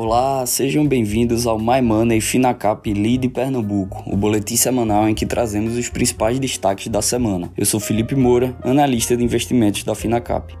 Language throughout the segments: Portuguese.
Olá, sejam bem-vindos ao My Money Finacap Lead Pernambuco, o boletim semanal em que trazemos os principais destaques da semana. Eu sou Felipe Moura, analista de investimentos da Finacap.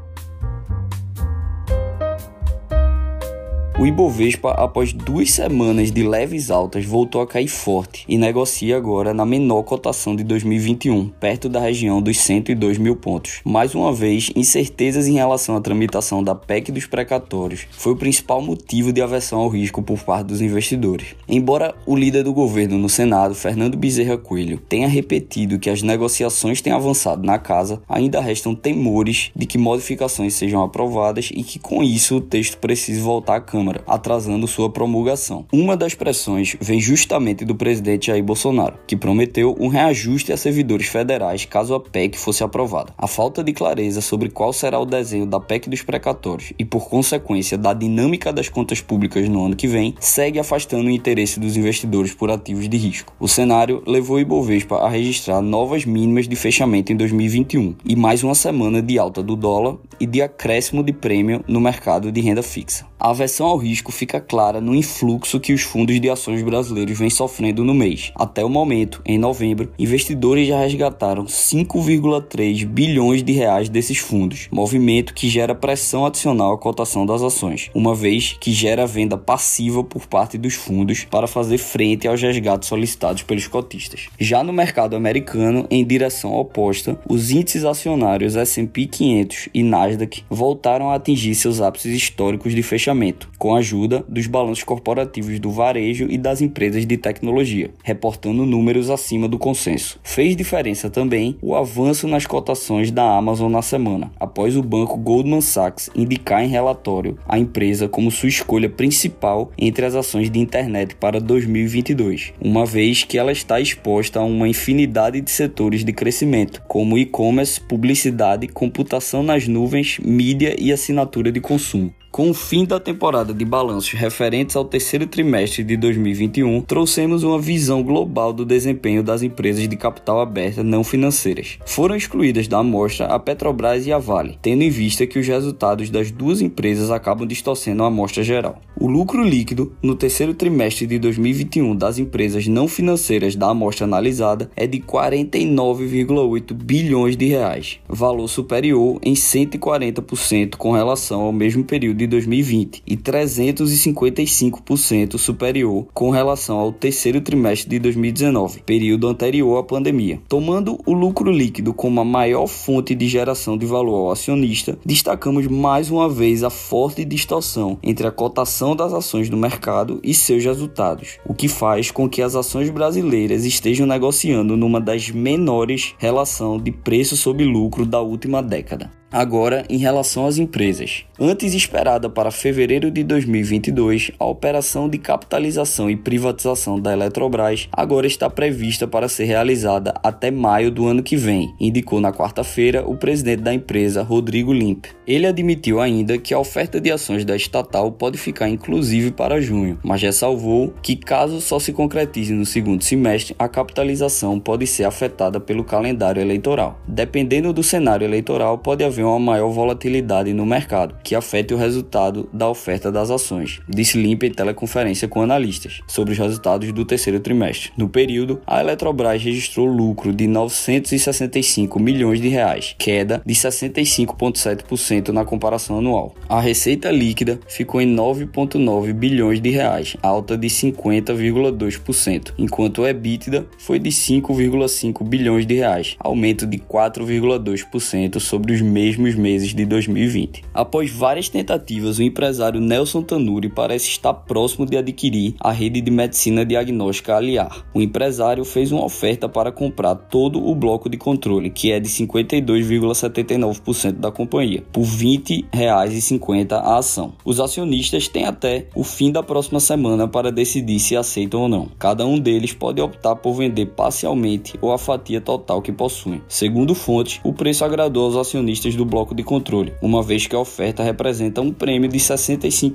O Ibovespa, após duas semanas de leves altas, voltou a cair forte e negocia agora na menor cotação de 2021, perto da região dos 102 mil pontos. Mais uma vez, incertezas em relação à tramitação da PEC dos precatórios foi o principal motivo de aversão ao risco por parte dos investidores. Embora o líder do governo no Senado, Fernando Bezerra Coelho, tenha repetido que as negociações têm avançado na casa, ainda restam temores de que modificações sejam aprovadas e que com isso o texto precise voltar à Câmara Câmara, atrasando sua promulgação. Uma das pressões vem justamente do presidente Jair Bolsonaro, que prometeu um reajuste a servidores federais caso a PEC fosse aprovada. A falta de clareza sobre qual será o desenho da PEC dos precatórios e, por consequência, da dinâmica das contas públicas no ano que vem, segue afastando o interesse dos investidores por ativos de risco. O cenário levou o Ibovespa a registrar novas mínimas de fechamento em 2021 e mais uma semana de alta do dólar e de acréscimo de prêmio no mercado de renda fixa. A aversão ao risco fica clara no influxo que os fundos de ações brasileiros vêm sofrendo no mês. Até o momento, em novembro, investidores já resgataram 5,3 bilhões de reais desses fundos, movimento que gera pressão adicional à cotação das ações, uma vez que gera venda passiva por parte dos fundos para fazer frente aos resgates solicitados pelos cotistas. Já no mercado americano, em direção oposta, os índices acionários S&P 500 e Nasdaq voltaram a atingir seus ápices históricos de fechamento fechamento, com a ajuda dos balanços corporativos do varejo e das empresas de tecnologia, reportando números acima do consenso. Fez diferença também o avanço nas cotações da Amazon na semana, após o banco Goldman Sachs indicar em relatório a empresa como sua escolha principal entre as ações de internet para 2022, uma vez que ela está exposta a uma infinidade de setores de crescimento, como e-commerce, publicidade, computação nas nuvens, mídia e assinatura de consumo. Com o fim da temporada de balanços referentes ao terceiro trimestre de 2021, trouxemos uma visão global do desempenho das empresas de capital aberta não financeiras. Foram excluídas da amostra a Petrobras e a Vale, tendo em vista que os resultados das duas empresas acabam distorcendo a amostra geral. O lucro líquido no terceiro trimestre de 2021 das empresas não financeiras da amostra analisada é de 49,8 bilhões de reais, valor superior em 140% com relação ao mesmo período de 2020 e 355% superior com relação ao terceiro trimestre de 2019, período anterior à pandemia. Tomando o lucro líquido como a maior fonte de geração de valor ao acionista, destacamos mais uma vez a forte distorção entre a cotação das ações no mercado e seus resultados, o que faz com que as ações brasileiras estejam negociando numa das menores relação de preço sobre lucro da última década. Agora, em relação às empresas. Antes esperada para fevereiro de 2022, a operação de capitalização e privatização da Eletrobras agora está prevista para ser realizada até maio do ano que vem, indicou na quarta-feira o presidente da empresa, Rodrigo Limp. Ele admitiu ainda que a oferta de ações da estatal pode ficar inclusive para junho, mas ressalvou que caso só se concretize no segundo semestre, a capitalização pode ser afetada pelo calendário eleitoral. Dependendo do cenário eleitoral, pode haver uma maior volatilidade no mercado, que afete o resultado da oferta das ações, disse Limpa em teleconferência com analistas sobre os resultados do terceiro trimestre. No período, a Eletrobras registrou lucro de 965 milhões de reais, queda de 65,7% na comparação anual. A receita líquida ficou em 9,9 bilhões de reais, alta de 50,2%, enquanto o EBITDA foi de 5,5 bilhões de reais, aumento de 4,2% sobre os mesmos meses de 2020. Após várias tentativas, o empresário Nelson Tanuri parece estar próximo de adquirir a rede de medicina diagnóstica Aliar. O empresário fez uma oferta para comprar todo o bloco de controle, que é de 52,79% da companhia, por R$ 20,50 a ação. Os acionistas têm até o fim da próxima semana para decidir se aceitam ou não. Cada um deles pode optar por vender parcialmente ou a fatia total que possuem. Segundo fontes, o preço agradou aos acionistas do bloco de controle, uma vez que a oferta representa um prêmio de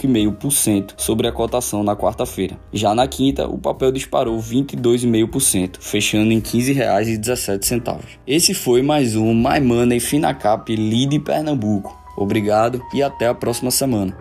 65,5% sobre a cotação na quarta-feira. Já na quinta, o papel disparou 22,5%, fechando em R$ 15,17. Esse foi mais um My Money Finacap Lead Pernambuco. Obrigado e até a próxima semana.